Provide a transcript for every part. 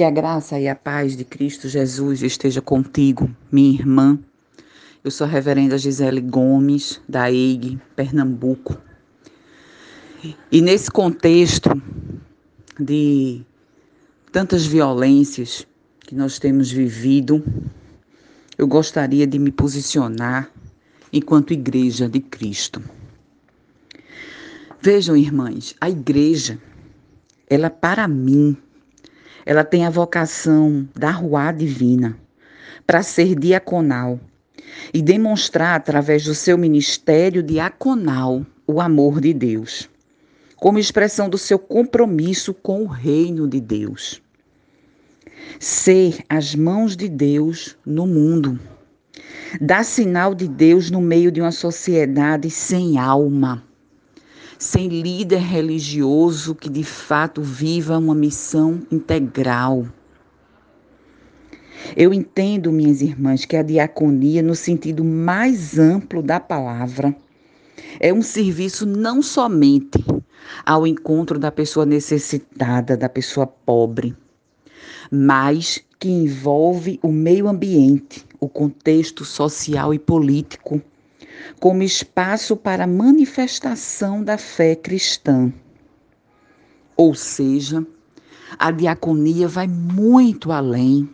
Que a graça e a paz de Cristo Jesus esteja contigo, minha irmã. Eu sou a reverenda Gisele Gomes, da EIG, Pernambuco. E nesse contexto de tantas violências que nós temos vivido, eu gostaria de me posicionar enquanto igreja de Cristo. Vejam, irmãs, a igreja, ela para mim, ela tem a vocação da rua divina para ser diaconal e demonstrar através do seu ministério diaconal o amor de Deus, como expressão do seu compromisso com o reino de Deus. Ser as mãos de Deus no mundo. Dar sinal de Deus no meio de uma sociedade sem alma sem líder religioso que de fato viva uma missão integral. Eu entendo, minhas irmãs, que a diaconia, no sentido mais amplo da palavra, é um serviço não somente ao encontro da pessoa necessitada, da pessoa pobre, mas que envolve o meio ambiente, o contexto social e político como espaço para manifestação da fé cristã. Ou seja, a diaconia vai muito além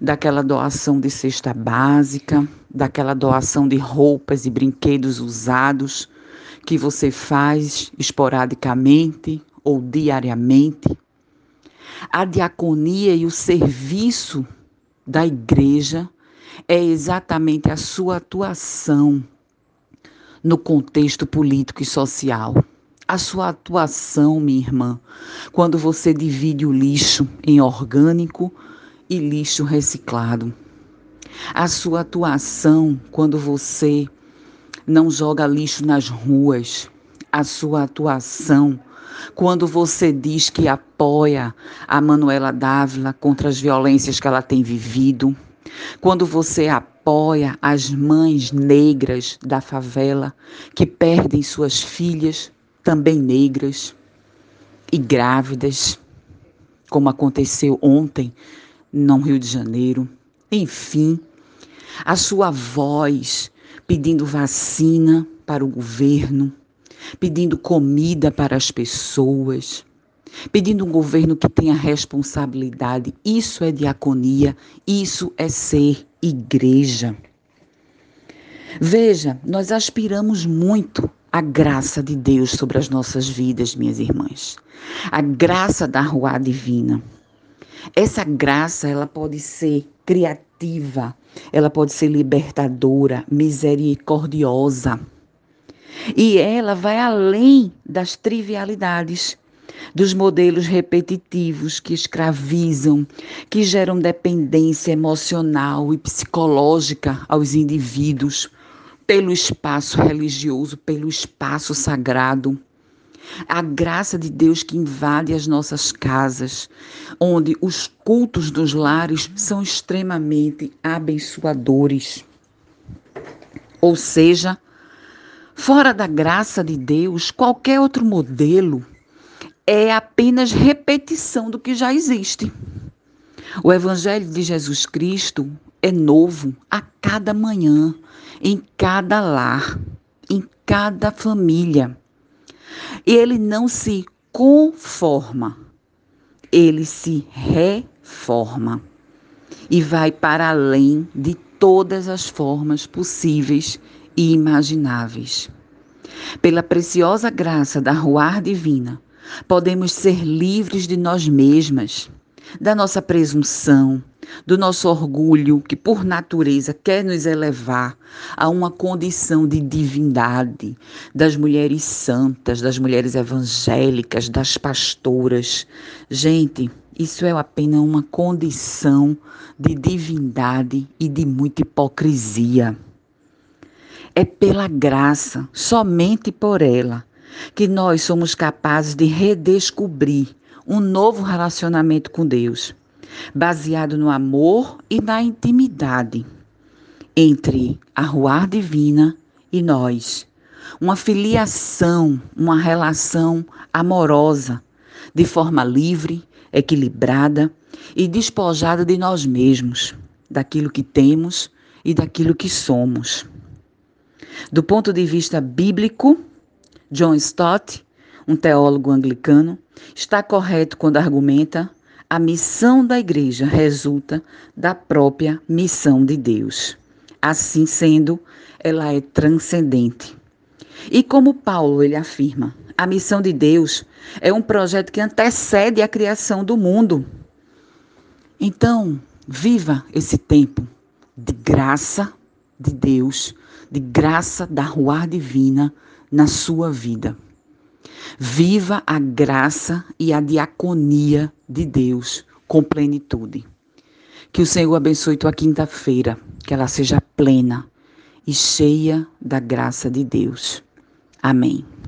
daquela doação de cesta básica, daquela doação de roupas e brinquedos usados que você faz esporadicamente ou diariamente. A diaconia e o serviço da igreja é exatamente a sua atuação no contexto político e social. A sua atuação, minha irmã, quando você divide o lixo em orgânico e lixo reciclado. A sua atuação quando você não joga lixo nas ruas. A sua atuação quando você diz que apoia a Manuela Dávila contra as violências que ela tem vivido. Quando você apoia apoia as mães negras da favela que perdem suas filhas, também negras e grávidas, como aconteceu ontem no Rio de Janeiro. Enfim, a sua voz pedindo vacina para o governo, pedindo comida para as pessoas, pedindo um governo que tenha responsabilidade. Isso é diaconia, isso é ser igreja. Veja, nós aspiramos muito a graça de Deus sobre as nossas vidas, minhas irmãs. A graça da rua divina. Essa graça, ela pode ser criativa, ela pode ser libertadora, misericordiosa. E ela vai além das trivialidades dos modelos repetitivos que escravizam, que geram dependência emocional e psicológica aos indivíduos pelo espaço religioso, pelo espaço sagrado. A graça de Deus que invade as nossas casas, onde os cultos dos lares são extremamente abençoadores. Ou seja, fora da graça de Deus, qualquer outro modelo é apenas repetição do que já existe. O Evangelho de Jesus Cristo é novo a cada manhã, em cada lar, em cada família. E ele não se conforma, ele se reforma e vai para além de todas as formas possíveis e imagináveis. Pela preciosa graça da Ruar Divina, Podemos ser livres de nós mesmas, da nossa presunção, do nosso orgulho, que por natureza quer nos elevar a uma condição de divindade, das mulheres santas, das mulheres evangélicas, das pastoras. Gente, isso é apenas uma condição de divindade e de muita hipocrisia. É pela graça, somente por ela, que nós somos capazes de redescobrir um novo relacionamento com Deus, baseado no amor e na intimidade entre a Ruar Divina e nós. Uma filiação, uma relação amorosa, de forma livre, equilibrada e despojada de nós mesmos, daquilo que temos e daquilo que somos. Do ponto de vista bíblico, John Stott, um teólogo anglicano, está correto quando argumenta a missão da igreja resulta da própria missão de Deus. Assim sendo, ela é transcendente. E como Paulo ele afirma, a missão de Deus é um projeto que antecede a criação do mundo. Então, viva esse tempo de graça de Deus, de graça da rua divina na sua vida. Viva a graça e a diaconia de Deus com plenitude. Que o Senhor abençoe tua quinta-feira, que ela seja plena e cheia da graça de Deus. Amém.